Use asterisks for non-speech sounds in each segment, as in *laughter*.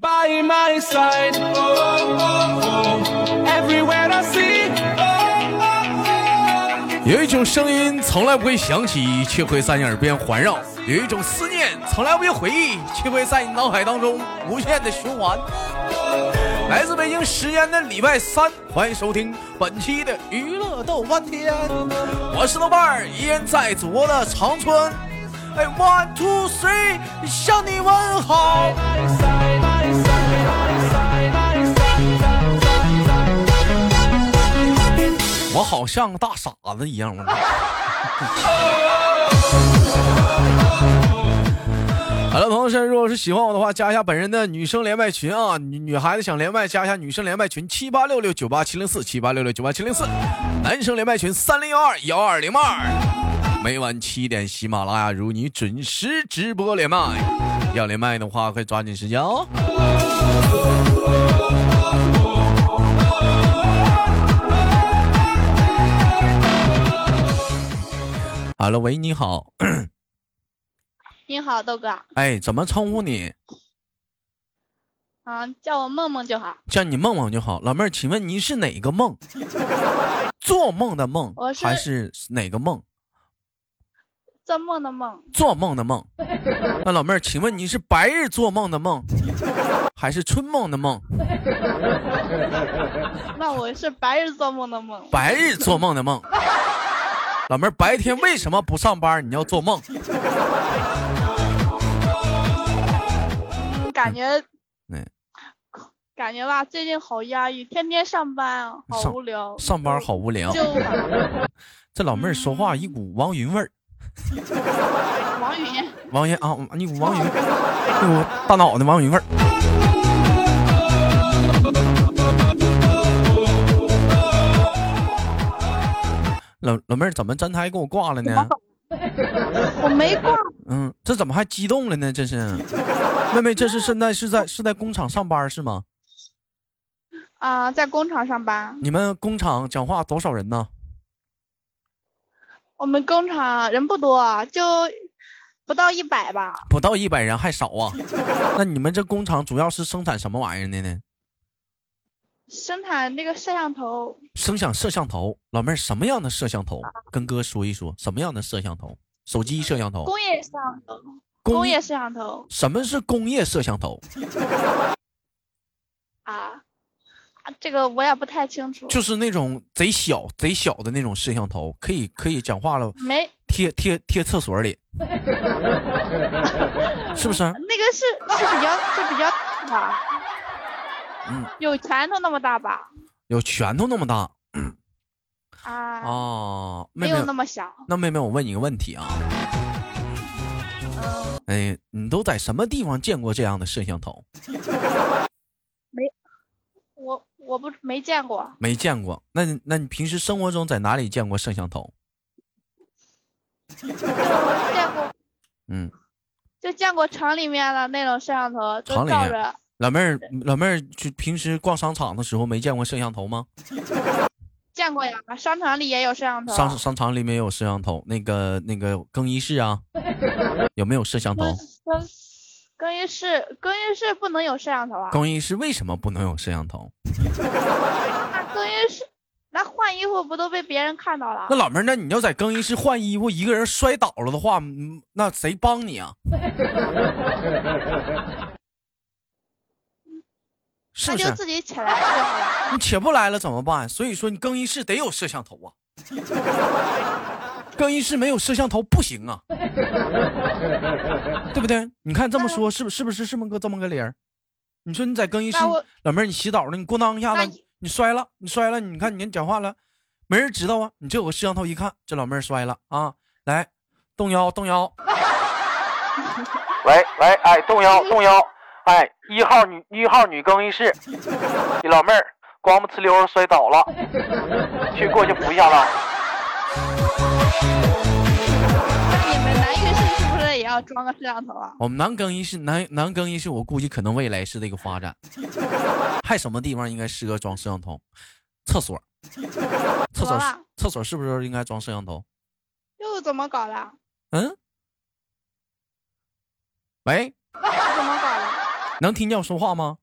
by my side. Everywhere I see. 有一种声音从来不会响起，却会在你耳边环绕；有一种思念从来不会回忆，却会在你脑海当中无限的循环。来自北京时间的礼拜三，欢迎收听本期的娱乐逗翻天，我是豆瓣儿，依然在祖国的长春。哎，one two three，向你问好。我好像个大傻子一样？好了，朋友们，如果是喜欢我的话，加一下本人的女生连麦群啊！女女孩子想连麦，加一下女生连麦群七八六六九八七零四七八六六九八七零四，男生连麦群三零幺二幺二零二。每晚七点，喜马拉雅如你准时直播连麦，要连麦的话，快抓紧时间哦。好了，喂，你好，你好，豆哥。哎，怎么称呼你？啊，叫我梦梦就好。叫你梦梦就好。老妹儿，请问您是哪个梦？做梦的梦，是还是哪个梦？做梦的梦，做梦的梦。*laughs* 那老妹儿，请问你是白日做梦的梦，还是春梦的梦？那我是白日做梦的梦。白日做梦的梦。老妹儿，白天为什么不上班？你要做梦？嗯，感觉嗯，感觉吧，最近好压抑，天天上班啊，好无聊。上班好无聊。就 *laughs* 这老妹儿说话一股王云味儿。*laughs* 王云，王云啊，你王云，大脑袋王云味儿。老老妹儿怎么真台给我挂了呢？我没挂。嗯，这怎么还激动了呢？这是，妹妹，这是现在是在是在工厂上班是吗？啊，在工厂上班。你们工厂讲话多少人呢？我们工厂人不多，就不到一百吧。不到一百人还少啊？那你们这工厂主要是生产什么玩意儿的呢？生产那个摄像头，生产摄像头。老妹儿，什么样的摄像头？跟哥说一说，什么样的摄像头？手机摄像头。工业摄像头，工工业摄像头什么是工业摄像头？这个我也不太清楚。就是那种贼小贼小的那种摄像头，可以可以讲话了，没贴贴贴厕所里，*laughs* 是不是？那个是是比较是比较大吧？嗯，有拳头那么大吧？有拳头那么大 *clears throat* 啊，哦，没有那么小。那妹妹，我问你个问题啊，嗯，哎，你都在什么地方见过这样的摄像头？我我不没见过，没见过。那你那你平时生活中在哪里见过摄像头？就 *laughs* 见过嗯，就见过厂里面的那种摄像头，厂里面都照着。老妹儿，老妹儿，就平时逛商场的时候没见过摄像头吗？*laughs* 见过呀，商场里也有摄像头。商商场里面有摄像头，那个那个更衣室啊，*laughs* 有没有摄像头？更更衣室更衣室不能有摄像头啊？更衣室为什么不能有摄像头？那 *laughs* 更衣室那换衣服不都被别人看到了那？老妹儿，那你要在更衣室换衣服，一个人摔倒了的话，嗯那谁帮你啊？*laughs* 是不？那就自己起来就好了。你起不来了怎么办？所以说你更衣室得有摄像头啊，*laughs* 更衣室没有摄像头不行啊，*laughs* 对不对？你看这么说是不是不是这么个这么个理儿？你说你在更衣室，老妹儿你洗澡呢，你咣当一下子你你摔了，你摔了，你看你讲话了，没人知道啊。你这有个摄像头一看，这老妹儿摔了啊，来动腰动腰，*laughs* 喂喂，哎，动腰动腰，哎，一号女一号女更衣室，*laughs* 你老妹儿光不呲溜摔倒了，去过去扶一下子。那你们男浴室是不是也要装个摄像头啊？我们男更衣室男男更衣室，我估计可能未来是这个发展。*laughs* 还什么地方应该适合装摄像头？厕所，*laughs* 厕所厕所是不是应该装摄像头？又怎么搞的？嗯，喂，*laughs* 怎么搞的？能听见我说话吗？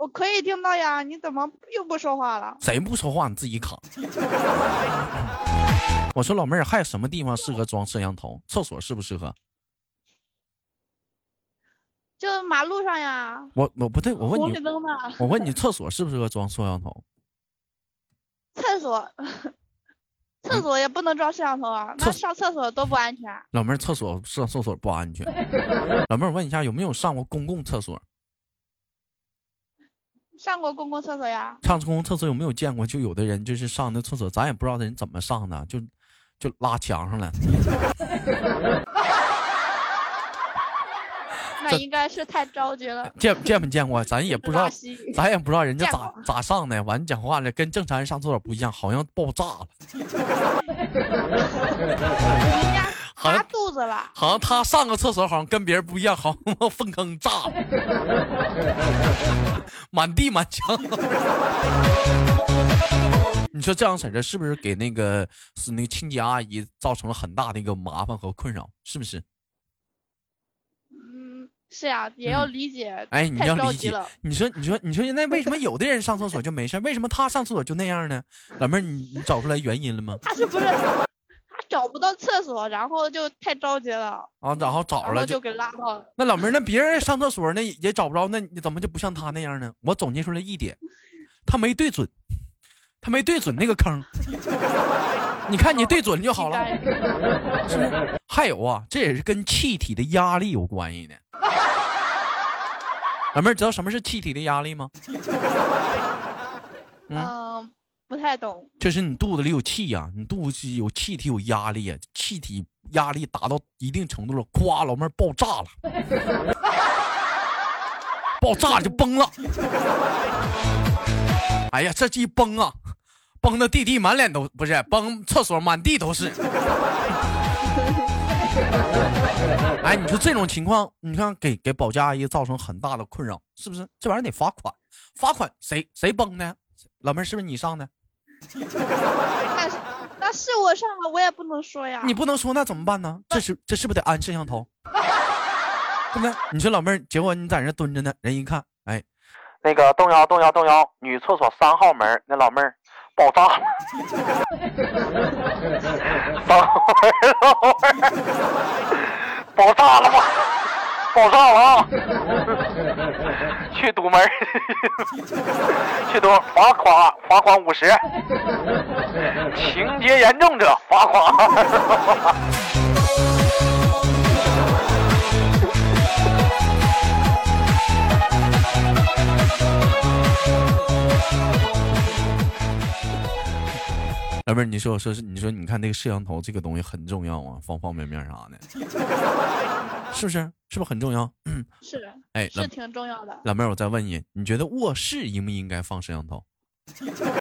我可以听到呀，你怎么又不说话了？谁不说话你自己卡。我说老妹儿，还有什么地方适合装摄像头？厕所适不适合？就马路上呀，我我不对，我问你我问你厕所适不适合装摄像头？*laughs* 厕所，厕所也不能装摄像头啊，那上厕所多不安全。老妹儿，厕所上厕所不安全。老妹儿，我问一下，有没有上过公共厕所？上过公共厕所呀？上公共厕所有没有见过？就有的人就是上那厕所，咱也不知道人怎么上的，就就拉墙上了。*laughs* 那应该是太着急了，*laughs* 见见没见过？咱也不知道。*laughs* 咱也不知道人家咋咋上的。完讲话了，跟正常人上厕所不一样，好像爆炸了，好像肚子了，好像他上个厕所好像跟别人不一样，好像 *laughs* 粪坑炸了，*laughs* 满地满墙。*laughs* 你说这样式儿的，是不是给那个是那个清洁阿姨造成了很大的一个麻烦和困扰？是不是？嗯，是呀，也要理解。哎，你要理解。你说，你说，你说，那为什么有的人上厕所就没事，为什么他上厕所就那样呢？老妹儿，你你找出来原因了吗？他是不是他找不到厕所，然后就太着急了，啊，然后找了就就给拉到了。那老妹儿，那别人上厕所那也找不着，那你怎么就不像他那样呢？我总结出来一点，他没对准，他没对准那个坑。你看你对准就好了，*laughs* 是不是？还有啊，这也是跟气体的压力有关系的。老妹儿，知道什么是气体的压力吗？嗯，不太懂。就是你肚子里有气呀、你肚子有气体有压力呀、气体压力达到一定程度了，咵，老妹儿爆炸了，爆炸了就崩了。哎呀，这一崩啊，崩的弟弟满脸都不是，崩厕所满地都是。哎，你说这种情况，你看给给保洁阿姨造成很大的困扰，是不是？这玩意儿得罚款，罚款谁谁崩的？老妹儿是不是你上的？*laughs* 那是那是我上了，我也不能说呀。你不能说那怎么办呢？这是这是不是得安摄像头？*laughs* 对不对？你说老妹儿，结果你在那蹲着呢，人一看，哎，那个动摇动摇动摇，女厕所三号门那老妹儿爆炸了，三号门老妹儿爆炸了吗？爆炸了啊！*laughs* 去堵门儿，*laughs* 去堵罚款罚款五十，情节严重者罚款。老妹儿，你说我说是，你说你看那个摄像头这个东西很重要啊，方方面面啥的，是不是？是不是很重要？嗯是哎，是挺重要的。老妹儿，我再问你，你觉得卧室应不应该放摄像头？*laughs*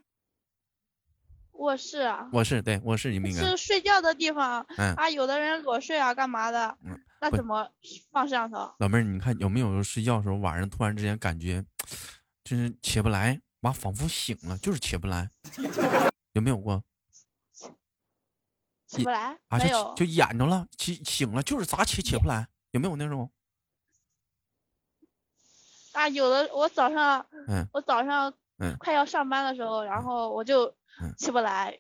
卧室啊，卧室对，卧室应不应该？是睡觉的地方嗯啊，有的人裸睡啊，干嘛的嗯？那怎么放摄像头？老妹儿，你看有没有睡觉的时候晚上突然之间感觉就是起不来，妈仿佛醒了，就是起不来，有没有过？起不来？啊，就没有就，眼着了，起醒了，就是咋起起不来，有没有那种？啊，有的我早上嗯我早上嗯快要上班的时候，然后我就嗯起不来，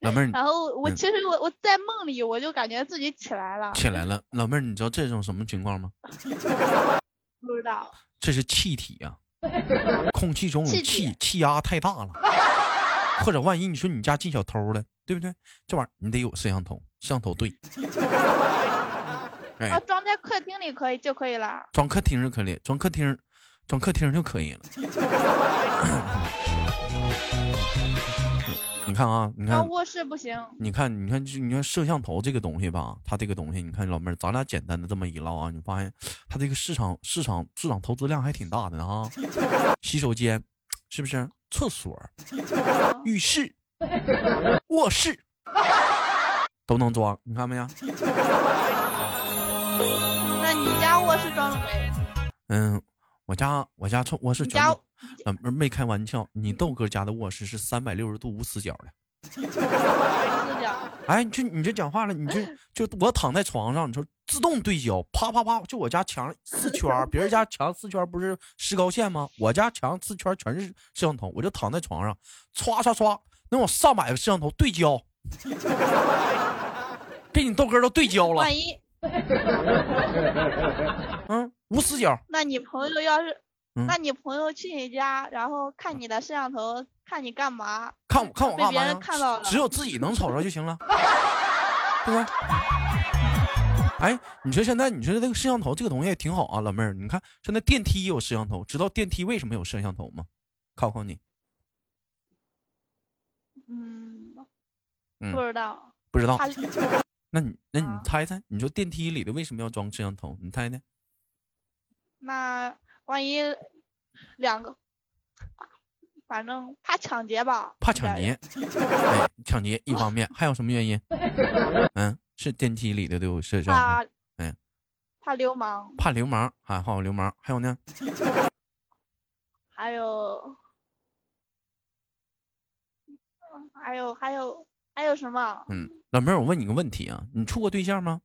老妹儿，*laughs* 然后我嗯其实我我在梦里我就感觉自己起来了，起来了，老妹儿，你知道这种什么情况吗？*laughs* 不知道这是气体啊、*laughs* 空气中有气气气压太大了，或者万一你说你家进小偷了，对不对？这玩意儿你得有摄像头，摄像头对，啊，哎，装在客厅里可以就可以了。装客厅就可以，装客厅，装客厅就可以了。*coughs* 你看啊，你看，装卧室不行，你看，你看，就你看摄像头这个东西吧，它这个东西，你看老妹儿，咱俩简单的这么一唠啊，你发现它这个市场市场市场投资量还挺大的啊。*laughs* 洗手间是不是？厕所、浴室、卧室 *laughs* 都能装，你看没有？那你家卧室装了没？嗯，我家我家厕卧室全都，老妹儿没开玩笑，你豆哥家的卧室是三百六十度无死角的。*laughs* 哎，就你这讲话了，你就 *laughs* 就我躺在床上，你说自动对焦，啪啪啪，就我家墙四圈，别人家墙四圈不是石膏线吗？我家墙四圈全是摄像头，我就躺在床上，歘歘歘，能有上百个摄像头对焦，*laughs* 给你豆哥都对焦了，万一 *laughs* 嗯，无死角。那你朋友要是，嗯那你朋友去你家，然后看你的摄像头，看你干嘛？看我看我干嘛别人看到了？只有自己能瞅着就行了，*laughs* 对吧？哎，你说现在你说这个摄像头这个东西也挺好啊，老妹儿，你看现在电梯也有摄像头，知道电梯为什么有摄像头吗？考考你，嗯，嗯不知道。不知道？他那你那你啊猜猜，你说电梯里的为什么要装摄像头？你猜猜？那万一两个，反正怕抢劫吧？怕抢劫。，哎，抢劫一方面，还有什么原因？嗯，是电梯里的都有摄像头，怕，嗯，怕流氓，怕流氓，还好流氓，还有呢？*laughs* 还有，还有还有还有什么？嗯，老妹儿，我问你个问题啊，你处过对象吗？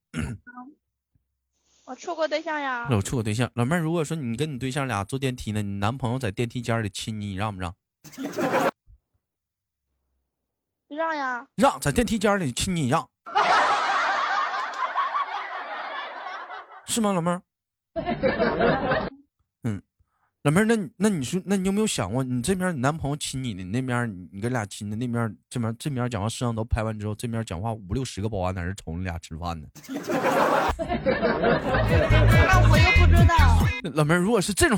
我处过对象呀，我处过对象，老妹儿，如果说你跟你对象俩坐电梯呢，你男朋友在电梯间里亲你，你让不让？*laughs* 让呀，让，在电梯间里亲你，你让，*laughs* 是吗，老妹儿？老妹儿，那那你说，那你有没有想过，你这边你男朋友亲你的，你那边你你跟俩亲的，那边这边这边讲话摄像头拍完之后，这边讲话五六十个保安在这瞅你俩吃饭呢？那我又不知道。老妹儿，如果是这种，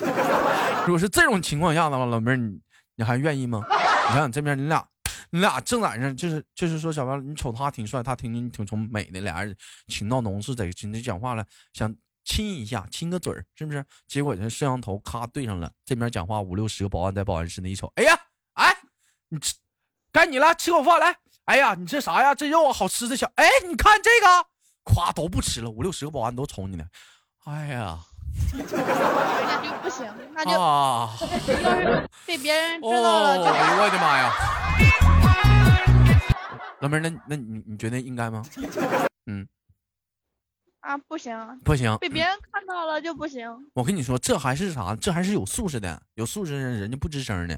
*laughs* 如果是这种情况下的话，老妹儿你你还愿意吗？你看这边你俩，你俩正在那，就是就是说，小王，你瞅他挺帅，他挺挺挺美的，俩人情到浓是在亲着讲话了，想亲一下，亲个嘴儿，是不是？结果这摄像头咔对上了，这边讲话五六十个保安在保安室内一瞅，哎呀，哎，你吃，该你了，吃口饭来。哎呀，你这啥呀？这肉啊，好吃的小，哎，你看这个，夸都不吃了，五六十个保安都瞅你呢。哎呀，那就不行，那就啊！要 *laughs* 是被别人知哦，道了就，哎呦我的妈呀！老妹儿，那那你你觉得应该吗？嗯，啊不行，不行，被别人看到了就不行。我跟你说，这还是啥？这还是有素质的，有素质的人人家不吱声呢。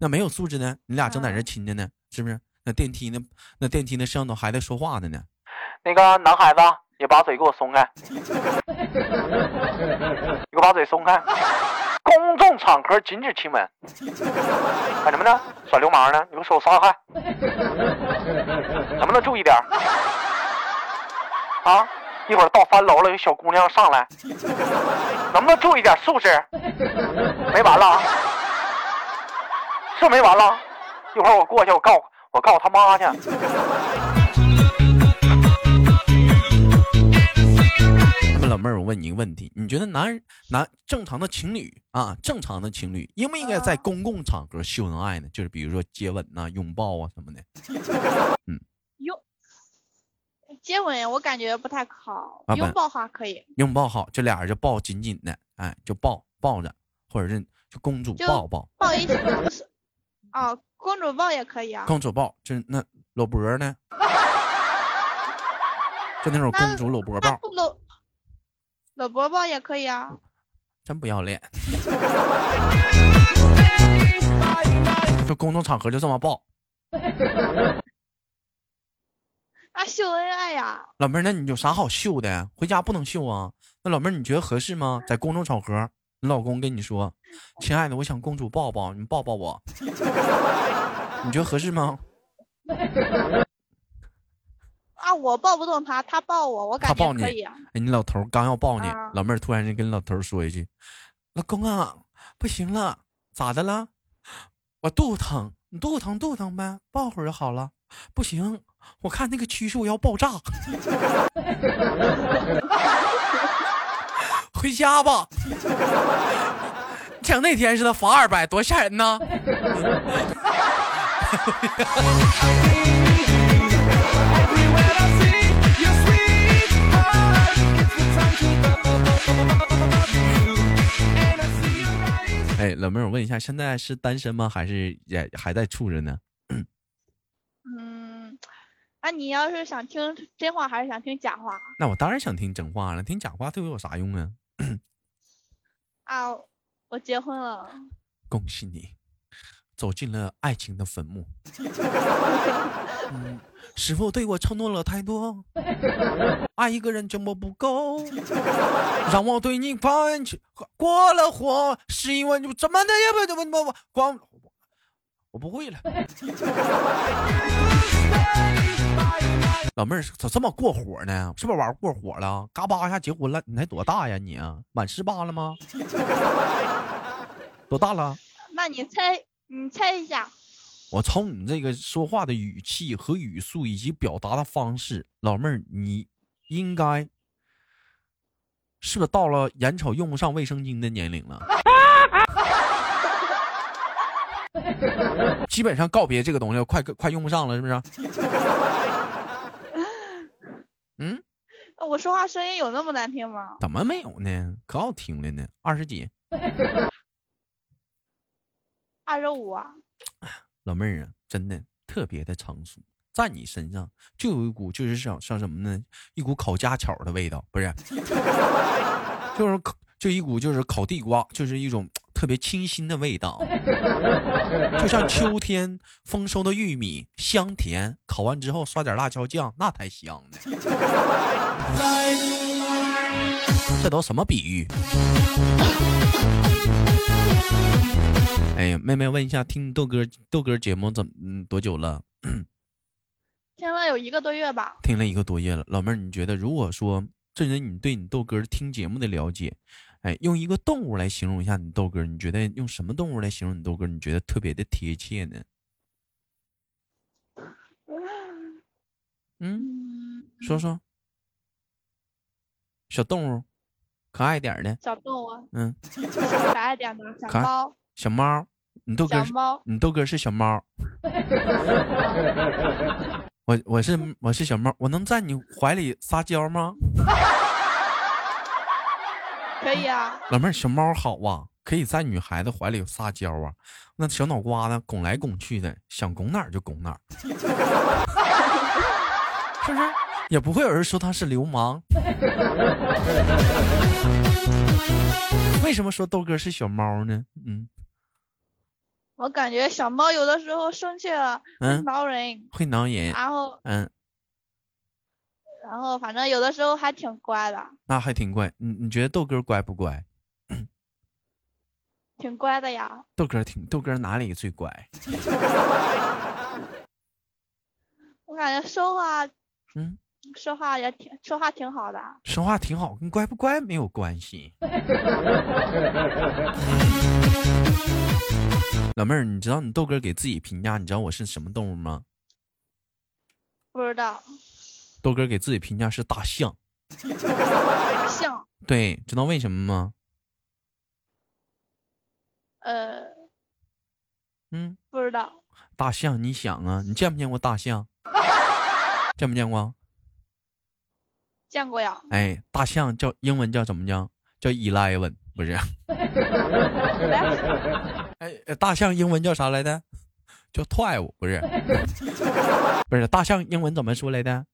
那没有素质的，你俩正在这亲着呢，是不是？那电梯那？那电梯那摄像头还在说话的呢。那个男孩子，你把嘴给我松开，*laughs* 你给我把嘴松开。公众场合禁止亲吻。干什么呢？耍流氓呢？你给我手撒开，能不能注意点？啊！一会儿到三楼了，有小姑娘上来，能不能注意点素质？没完了，是没完了。一会儿我过去，我告我告他妈去。那么老妹儿，我问你一个问题，你觉得男人男正常的情侣啊，正常的情侣应不应该在公共场合秀恩爱呢？就是比如说接吻呐、拥抱啊什么的。*laughs* 嗯接吻我感觉不太好，啊拥抱还可以，拥抱好，这俩人就抱紧紧的，哎，就抱抱着，或者是就公主就抱抱，抱一起不是？哦，公主抱也可以啊。公主抱，就是那搂脖呢，*laughs* 就那种公主搂脖抱，搂搂脖抱也可以啊。真不要脸。*laughs* 就公众场合就这么抱，那秀恩爱呀，老妹儿，那你有啥好秀的？回家不能秀啊？那老妹儿，你觉得合适吗？在公众场合，你老公跟你说：“亲爱的，我想公主抱抱，你抱抱我。”你觉得合适吗？啊，我抱不动他，他抱我，我感他抱你觉可以啊。哎，你老头刚要抱你，啊老妹儿突然间跟老头说一句：“老公啊，不行了，咋的了？我肚子疼，你肚子疼肚子疼呗，抱会儿就好了。不行，我看那个趋势我要爆炸。回家吧。像那天似的罚二百多吓人呢哎老妹儿我问一下现在是单身吗？还是也还在处着呢？嗯，那你要是想听真话还是想听假话那我当然想听真话了，听假话对我有啥用啊？啊？我结婚了，恭喜你，走进了爱情的坟墓。嗯，是否对我承诺了太多？爱一个人怎么不够？让我对你放弃过了火，是因为你怎么的也不怎么怎么光，我不会了。*laughs* 老妹儿咋这么过火呢？是不是玩过火了？嘎巴一下结婚了？你才多大呀你啊？满十八了吗？*laughs* 多大了？那你猜，你猜一下，我从你这个说话的语气和语速以及表达的方式，老妹儿，你应该是不是到了眼瞅用不上卫生巾的年龄了？*laughs* 基本上告别这个东西，快快用不上了，是不是？嗯，我说话声音有那么难听吗？怎么没有呢？可好听了呢，二十几。*laughs* 二十五啊，老妹儿啊，真的特别的成熟，在你身上就有一股就是像像什么呢？一股烤家巧的味道，不是？*laughs* 就是烤，就一股就是烤地瓜，就是一种特别清新的味道，*laughs* 就像秋天丰收的玉米，香甜，烤完之后刷点辣椒酱，那才香呢。这都什么比喻？哎呀，妹妹问一下，听豆哥豆哥节目怎么嗯多久了？*clears throat* 听了有一个多月吧。听了一个多月了。老妹儿，你觉得如果说这人你对你豆哥听节目的了解，哎，用一个动物来形容一下你豆哥，你觉得用什么动物来形容你豆哥？你觉得特别的贴切呢？*laughs* 嗯，嗯，说说。小动物，可爱点的，小动物，嗯，*laughs* 可爱点的小猫，小猫。你豆哥是，小猫，你豆哥是小猫。*laughs* 我我是我是小猫，我能在你怀里撒娇吗？*laughs* 可以啊。老妹儿，小猫好啊，可以在女孩子怀里撒娇啊，那小脑瓜子拱来拱去的，想拱哪儿就拱哪儿，是不是？也不会有人说他是流氓。为什么说豆哥是小猫呢？嗯我感觉小猫有的时候生气了会嗯，挠人，会挠人。然后嗯，然后反正有的时候还挺乖的，那还挺乖。你你觉得豆哥乖不乖？*clears throat* 挺乖的呀。豆哥挺豆哥哪里最乖？*laughs* 我感觉说话嗯，说话也挺说话挺好的。说话挺好，跟乖不乖没有关系。*laughs* 老妹儿，你知道你豆哥给自己评价，你知道我是什么动物吗？不知道豆哥给自己评价是大象。象对，知道为什么吗？呃嗯，不知道大象，你想啊，你见没见过大象？*laughs* 见没见过？见过呀。哎，大象叫英文叫怎么叫？叫 eleven，不是？*laughs* 哎，呃大象英文叫啥来着？叫 twelve，不是？*laughs* 不是，大象英文怎么说来的？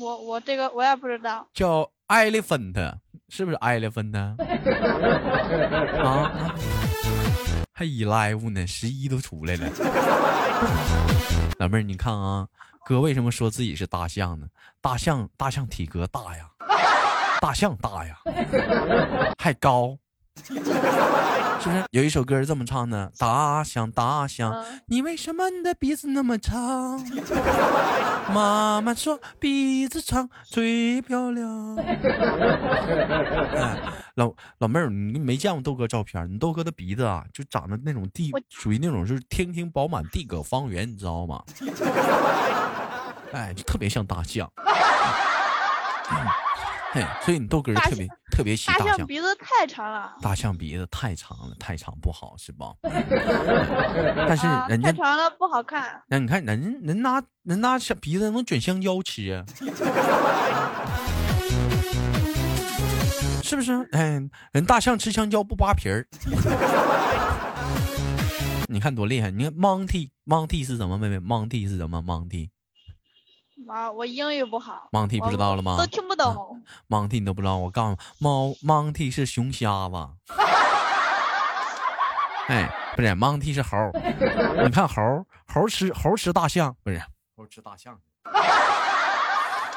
我我这个我也不知道。叫 elephant，是不是 elephant *laughs* 啊？还 eleven 呢，十一都出来了。老妹儿，你看啊，哥为什么说自己是大象呢？大象，大象体格大呀，大象大呀，还高，是不是？有一首歌是这么唱的：大象，大象，嗯，你为什么你的鼻子那么长？妈妈说鼻子长最漂亮。哎，老老妹儿，你没见过豆哥照片？你豆哥的鼻子啊，就长得那种地，属于那种就是天庭饱满，地阁方圆，你知道吗？哎，就特别像大象。*laughs* 嗯嘿，所以你豆哥儿特别特别喜大大象。象鼻子太长了，大象鼻子太长了，太长不好是吧？*laughs* 但是啊，人家太长了不好看。那你看人人拿人拿小鼻子能卷香蕉吃啊，*laughs* 是不是？哎，人大象吃香蕉不扒皮儿，你看多厉害！你看 Monty Monty 是什么？妹妹，Monty 是什么？Monty 啊，我英语不好。Monty 不知道了吗都听不懂。Monty 你都不知道，我告诉你，猫 Monty 是熊瞎子。*laughs* 哎，不是，，Monty 是猴。你看猴，猴吃猴吃大象，不是猴吃大象。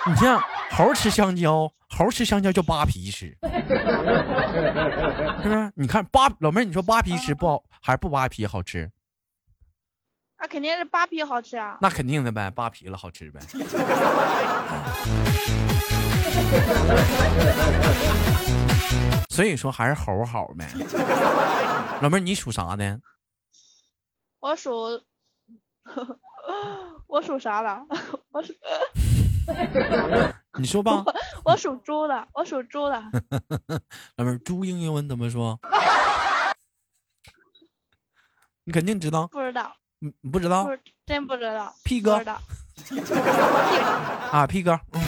你像猴吃香蕉，猴吃香蕉叫扒皮吃，*laughs* 是不是？你看扒老妹儿，你说扒皮吃不好，还是不扒皮好吃？那肯定是扒皮好吃啊。那肯定的呗，扒皮了好吃呗。*laughs* 所以说还是猴好呗。老妹儿，你属啥的？我属，*laughs* 我属啥了？*laughs* 我属你说吧，我属猪的，我属猪的。老妹儿，猪英英文怎么说？你肯定知道，不知道，你你不知道真不知道。P 哥。啊，P 哥，嗯，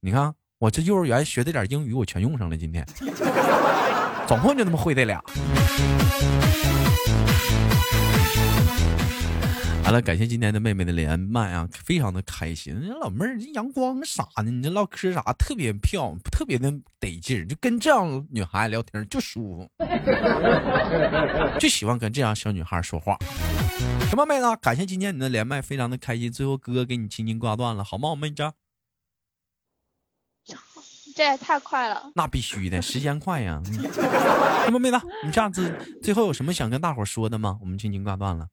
你看我这幼儿园学的点英语我全用上了，今天 *laughs* 总共就那么会这俩。好了，感谢今天的妹妹的连麦啊，非常的开心。人家老妹儿这阳光啥的，你这唠嗑啥特别漂亮，特别的得劲儿，就跟这样女孩聊天就舒服，*laughs* 就喜欢跟这样小女孩说话。什么妹子？感谢今天你的连麦，非常的开心。最后哥哥给你轻轻挂断了，好吗，我妹子？这也太快了。*laughs* 那必须的，时间快呀。*laughs* 那么妹子？你这样子最后有什么想跟大伙儿说的吗？我们轻轻挂断了。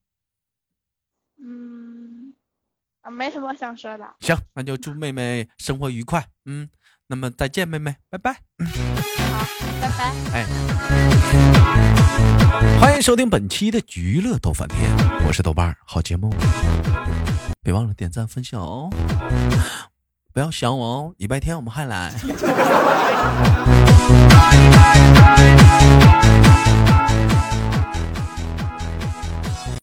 嗯，啊，没什么想说的。行，那就祝妹妹生活愉快。嗯，那么再见，妹妹，拜拜。好，拜拜。哎，欢迎收听本期的娱乐豆翻天，我是豆瓣儿，好节目，别忘了点赞分享哦，不要想我哦礼拜天我们还来。*laughs*